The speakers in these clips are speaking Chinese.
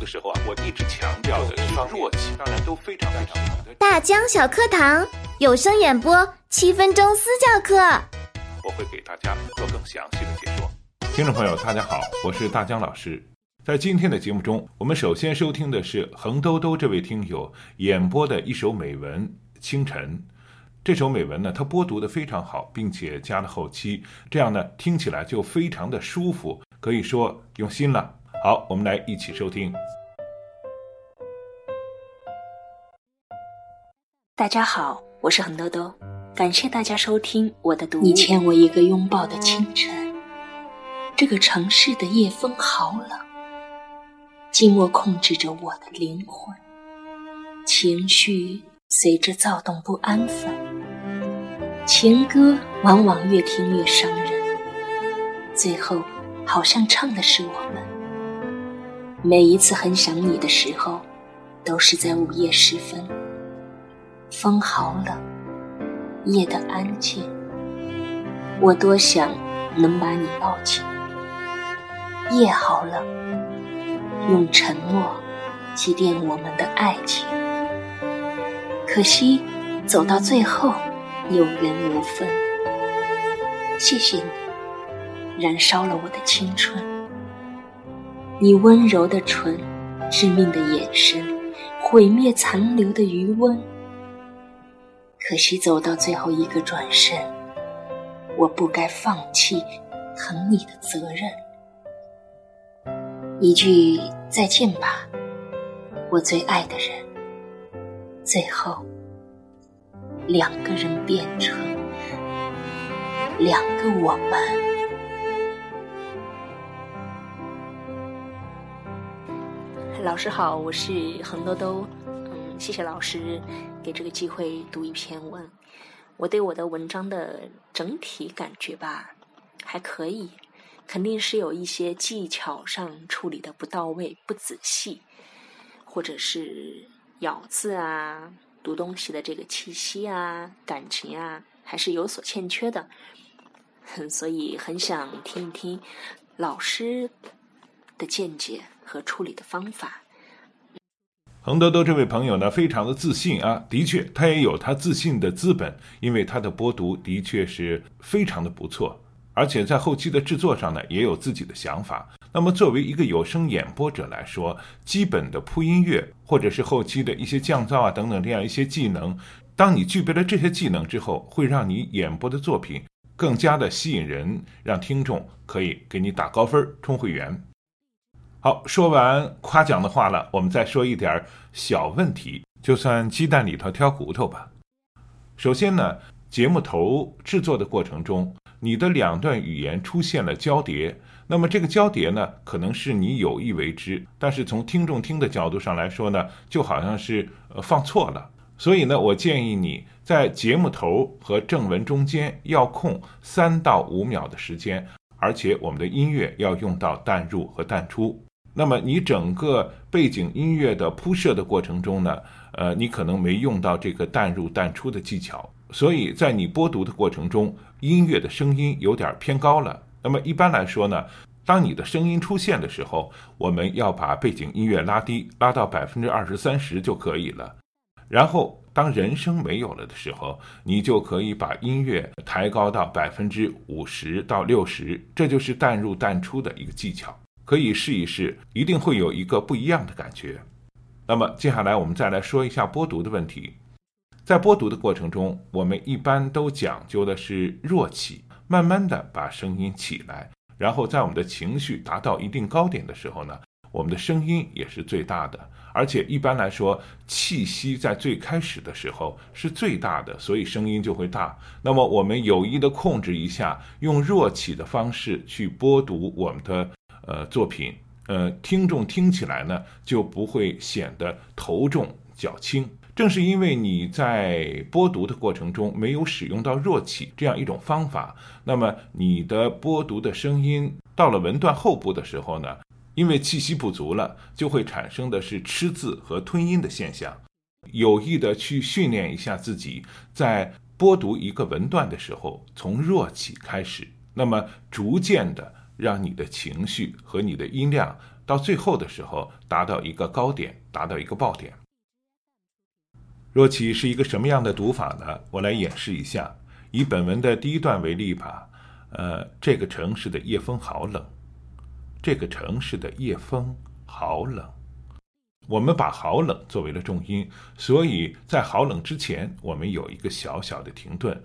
的时候啊，我一直强调的是弱气，当然都非常非常好的。大江小课堂有声演播七分钟私教课，我会给大家做更详细的解说。听众朋友，大家好，我是大江老师。在今天的节目中，我们首先收听的是横兜兜这位听友演播的一首美文《清晨》。这首美文呢，它播读的非常好，并且加了后期，这样呢听起来就非常的舒服，可以说用心了。好，我们来一起收听。大家好，我是恒兜兜，感谢大家收听我的读。你欠我一个拥抱的清晨，这个城市的夜风好冷，寂寞控制着我的灵魂，情绪随着躁动不安分，情歌往往越听越伤人，最后好像唱的是我们。每一次很想你的时候，都是在午夜时分。风好冷，夜的安静。我多想能把你抱紧。夜好冷，用沉默祭奠我们的爱情。可惜走到最后，有缘无分。谢谢你，燃烧了我的青春。你温柔的唇，致命的眼神，毁灭残留的余温。可惜走到最后一个转身，我不该放弃疼你的责任。一句再见吧，我最爱的人。最后，两个人变成两个我们。老师好，我是恒兜兜。嗯，谢谢老师给这个机会读一篇文。我对我的文章的整体感觉吧，还可以，肯定是有一些技巧上处理的不到位、不仔细，或者是咬字啊、读东西的这个气息啊、感情啊，还是有所欠缺的。所以很想听一听老师的见解。和处理的方法。恒多多这位朋友呢，非常的自信啊，的确，他也有他自信的资本，因为他的播读的确是非常的不错，而且在后期的制作上呢，也有自己的想法。那么，作为一个有声演播者来说，基本的铺音乐或者是后期的一些降噪啊等等这样一些技能，当你具备了这些技能之后，会让你演播的作品更加的吸引人，让听众可以给你打高分充会员。好，说完夸奖的话了，我们再说一点小问题，就算鸡蛋里头挑骨头吧。首先呢，节目头制作的过程中，你的两段语言出现了交叠，那么这个交叠呢，可能是你有意为之，但是从听众听的角度上来说呢，就好像是呃放错了。所以呢，我建议你在节目头和正文中间要空三到五秒的时间，而且我们的音乐要用到淡入和淡出。那么你整个背景音乐的铺设的过程中呢，呃，你可能没用到这个淡入淡出的技巧，所以在你播读的过程中，音乐的声音有点偏高了。那么一般来说呢，当你的声音出现的时候，我们要把背景音乐拉低，拉到百分之二十三十就可以了。然后当人声没有了的时候，你就可以把音乐抬高到百分之五十到六十，这就是淡入淡出的一个技巧。可以试一试，一定会有一个不一样的感觉。那么接下来我们再来说一下播读的问题。在播读的过程中，我们一般都讲究的是弱起，慢慢的把声音起来，然后在我们的情绪达到一定高点的时候呢，我们的声音也是最大的。而且一般来说，气息在最开始的时候是最大的，所以声音就会大。那么我们有意的控制一下，用弱起的方式去播读我们的。呃，作品，呃，听众听起来呢就不会显得头重脚轻。正是因为你在播读的过程中没有使用到弱起这样一种方法，那么你的播读的声音到了文段后部的时候呢，因为气息不足了，就会产生的是吃字和吞音的现象。有意的去训练一下自己，在播读一个文段的时候，从弱起开始，那么逐渐的。让你的情绪和你的音量到最后的时候达到一个高点，达到一个爆点。若起是一个什么样的读法呢？我来演示一下。以本文的第一段为例吧。呃，这个城市的夜风好冷。这个城市的夜风好冷。我们把“好冷”作为了重音，所以在“好冷”之前，我们有一个小小的停顿。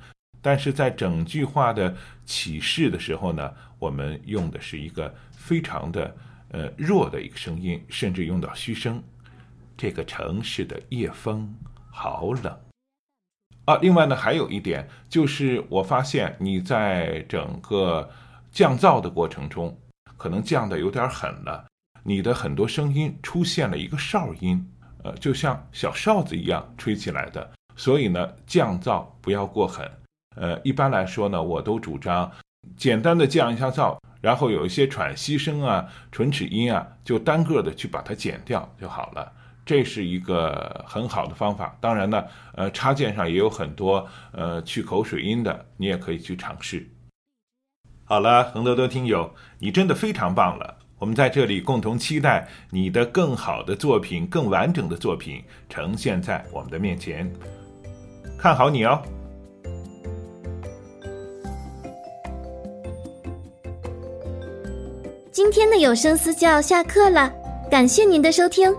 但是在整句话的起势的时候呢，我们用的是一个非常的呃弱的一个声音，甚至用到虚声。这个城市的夜风好冷啊！另外呢，还有一点就是，我发现你在整个降噪的过程中，可能降的有点狠了，你的很多声音出现了一个哨音，呃，就像小哨子一样吹起来的。所以呢，降噪不要过狠。呃，一般来说呢，我都主张简单的降一下噪，然后有一些喘息声啊、唇齿音啊，就单个的去把它剪掉就好了。这是一个很好的方法。当然呢，呃，插件上也有很多呃去口水音的，你也可以去尝试。好了，恒多多听友，你真的非常棒了。我们在这里共同期待你的更好的作品、更完整的作品呈现在我们的面前，看好你哦。今天的有声私教下课了，感谢您的收听。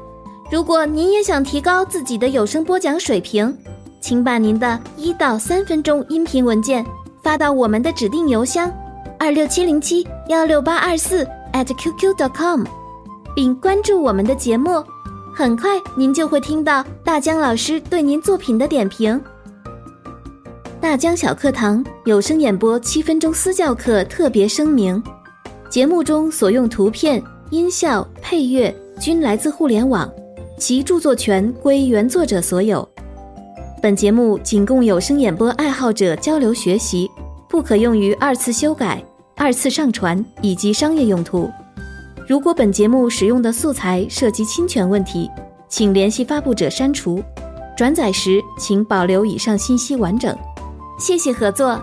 如果您也想提高自己的有声播讲水平，请把您的一到三分钟音频文件发到我们的指定邮箱二六七零七幺六八二四 @QQ.com，并关注我们的节目。很快您就会听到大江老师对您作品的点评。大江小课堂有声演播七分钟私教课特别声明。节目中所用图片、音效、配乐均来自互联网，其著作权归原作者所有。本节目仅供有声演播爱好者交流学习，不可用于二次修改、二次上传以及商业用途。如果本节目使用的素材涉及侵权问题，请联系发布者删除。转载时请保留以上信息完整。谢谢合作。